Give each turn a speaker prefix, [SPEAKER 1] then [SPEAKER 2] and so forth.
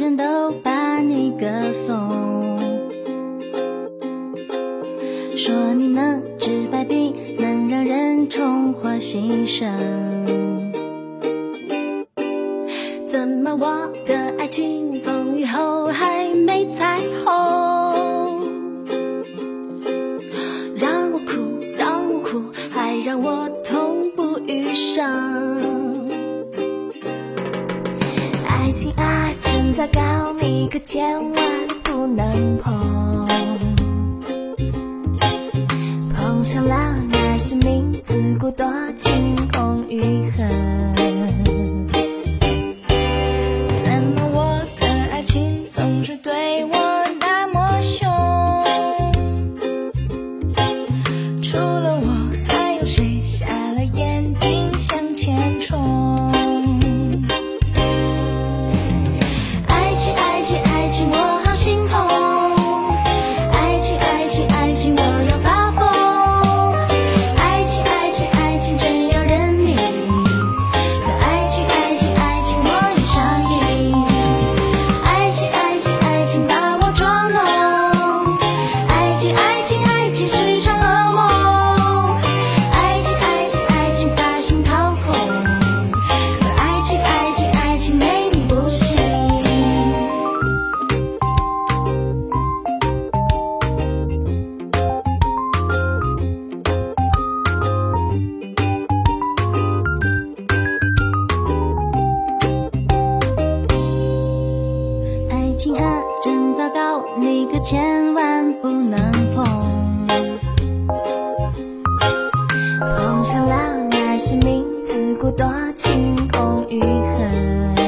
[SPEAKER 1] 人都把你歌颂，说你能治百病，能让人重获新生。怎么我的爱情风雨后还没彩虹？让我哭，让我哭，还让我痛不欲生。
[SPEAKER 2] 爱情啊，真糟糕，你可千万不能碰。碰上了，那是命，自古多情空余恨。
[SPEAKER 1] 糟糕，你可千万不能碰。
[SPEAKER 2] 碰上了，那是命，自古多情空余恨。